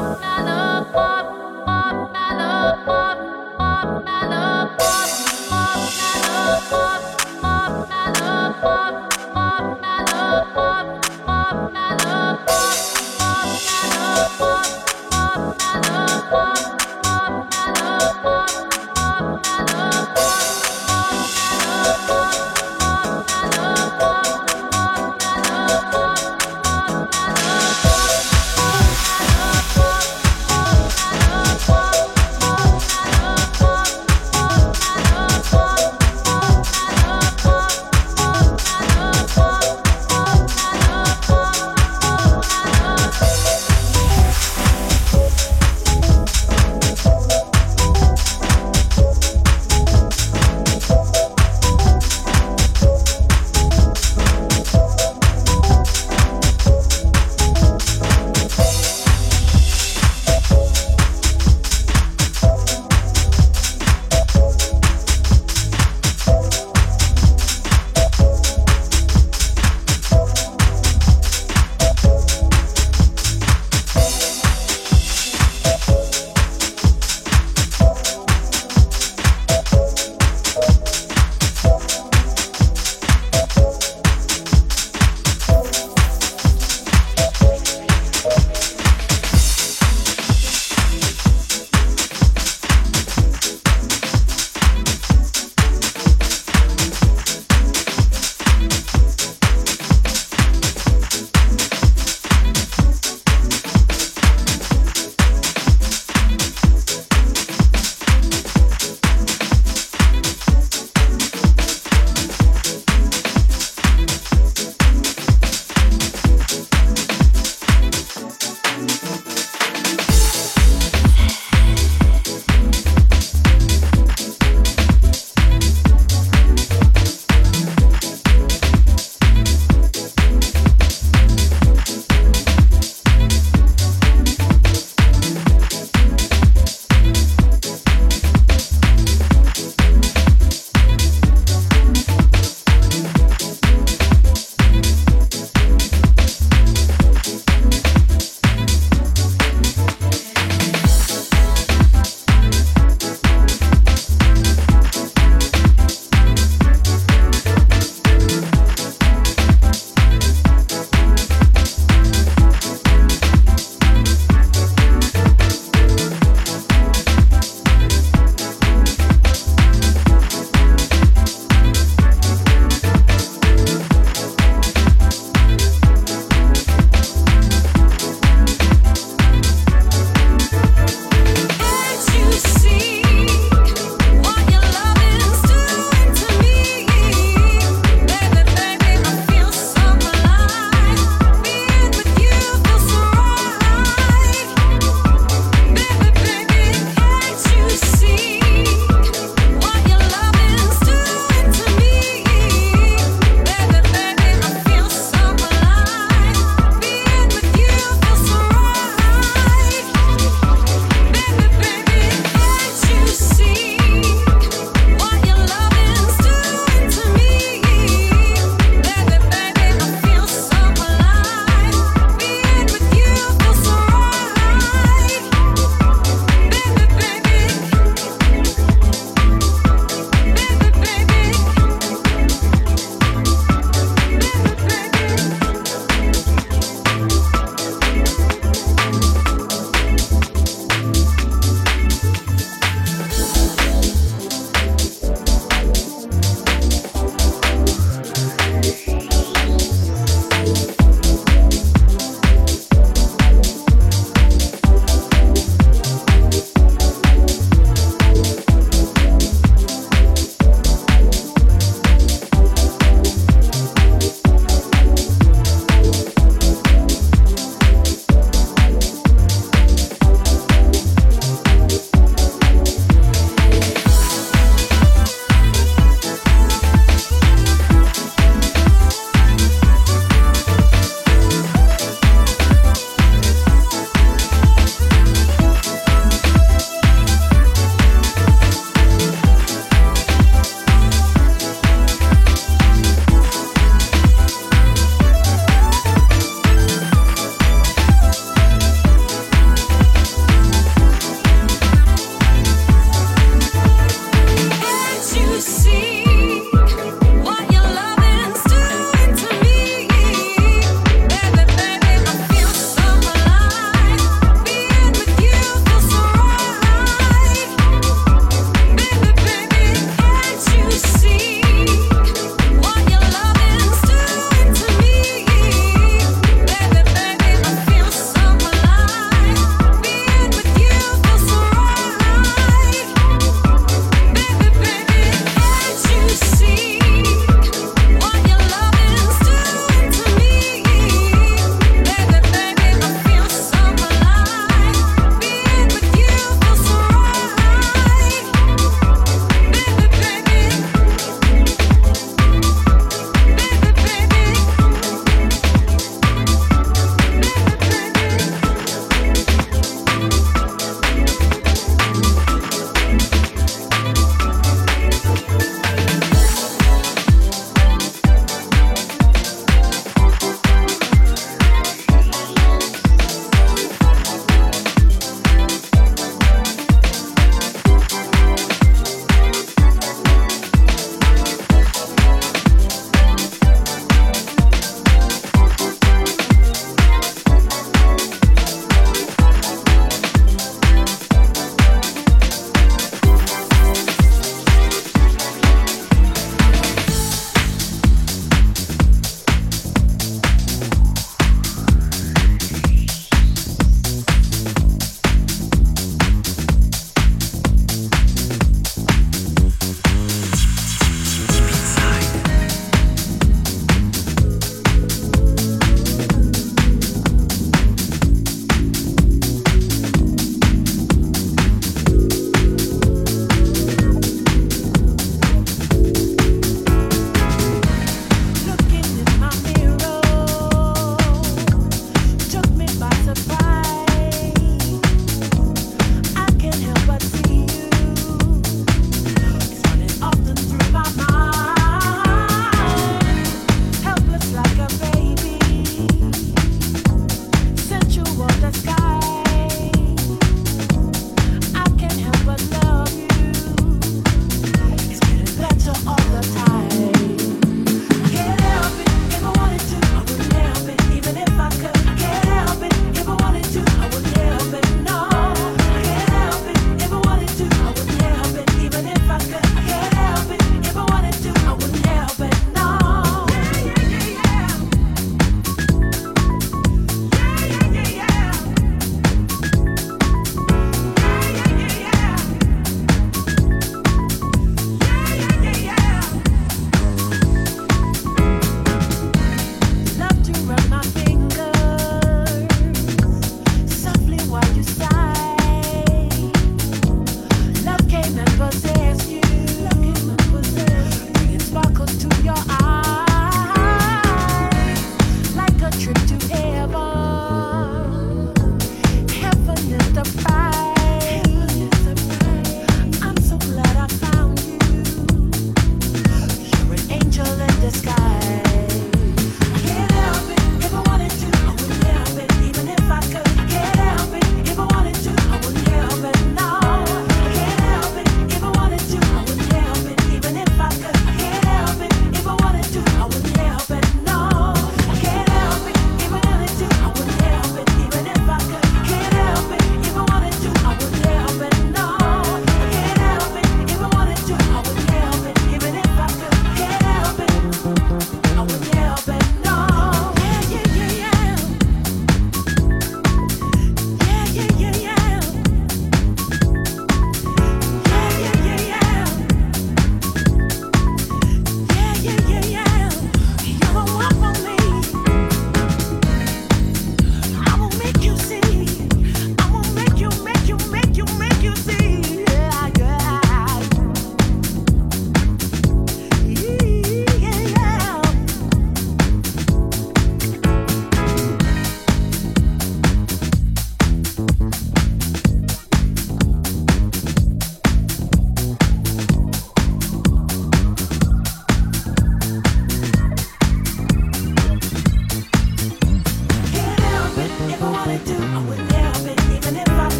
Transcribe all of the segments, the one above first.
love, my love.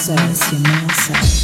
Marceau. Monsieur Marceau.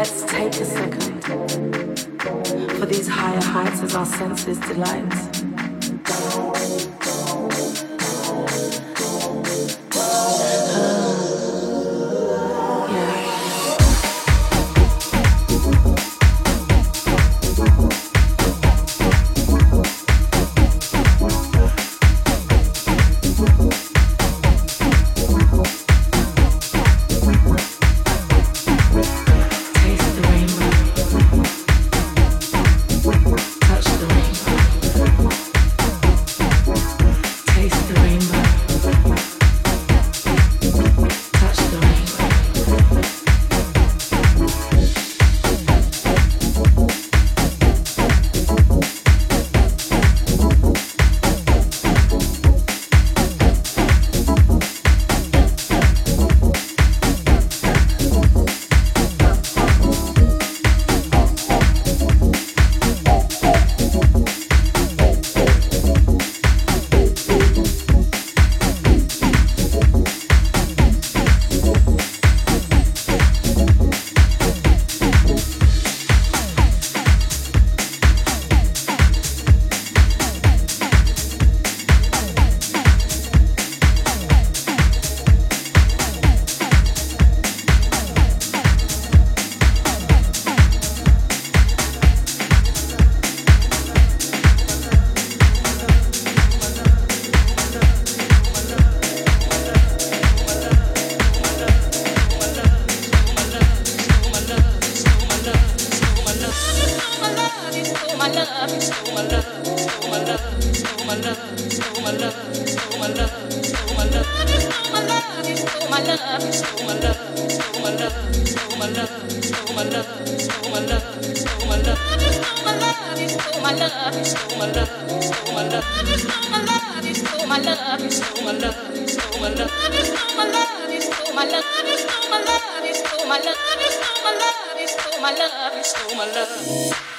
let's take a second for these higher heights as our senses delight. my love, you stole my love.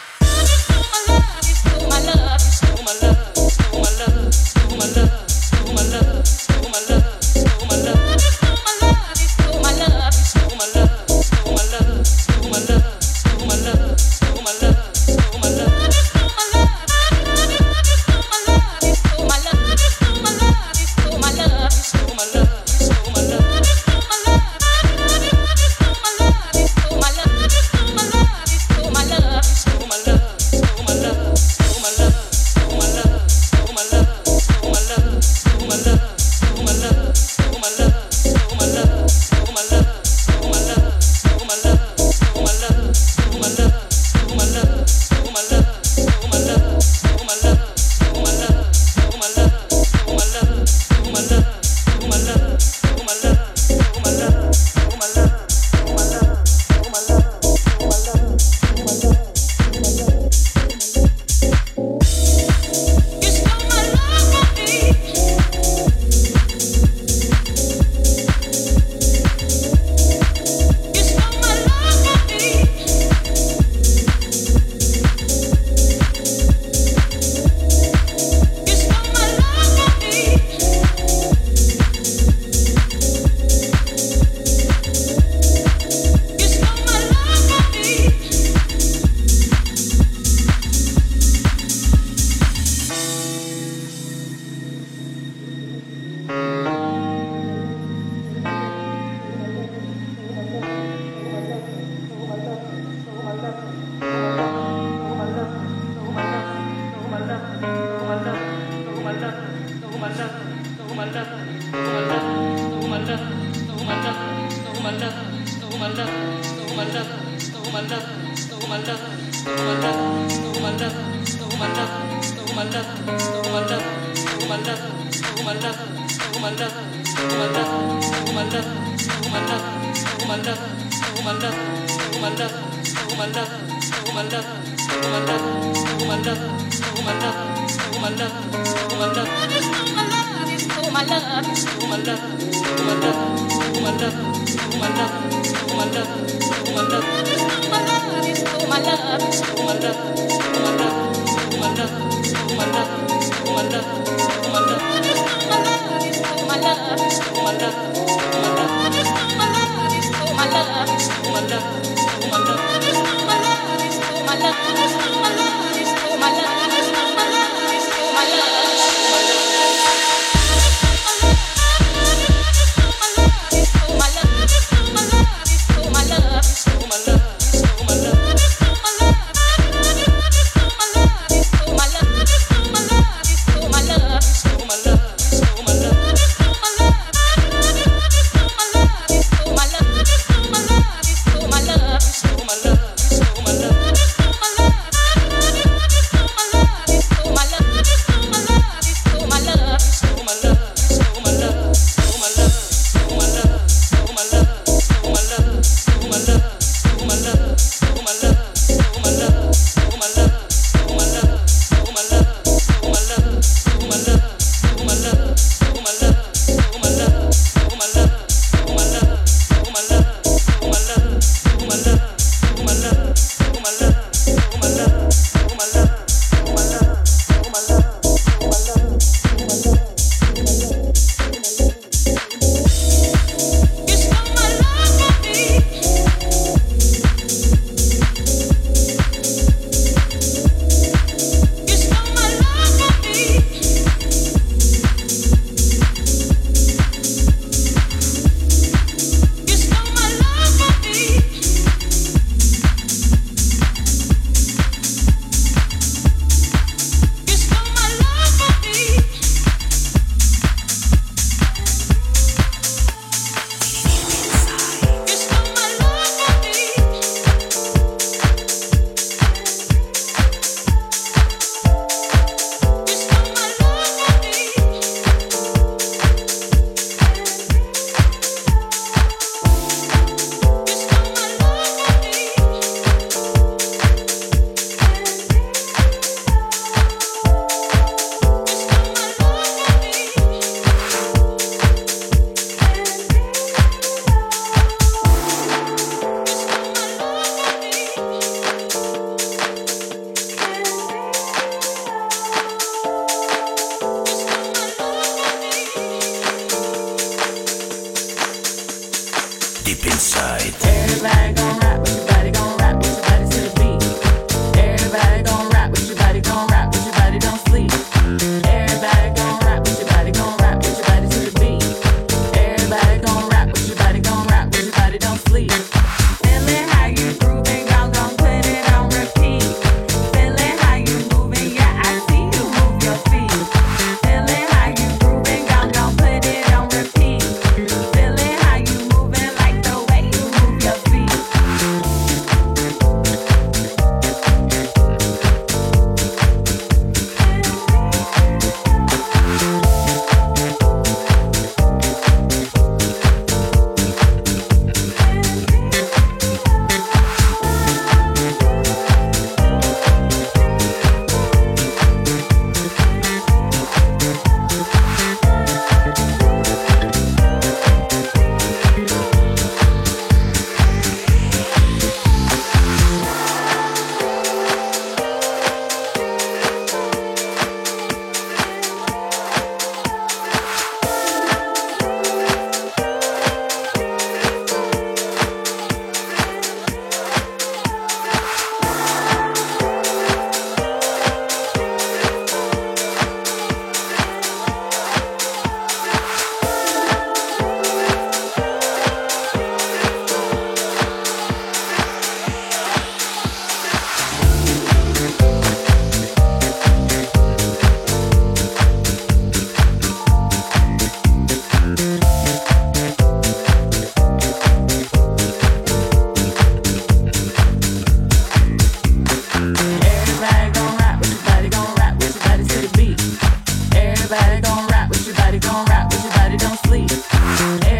Hey.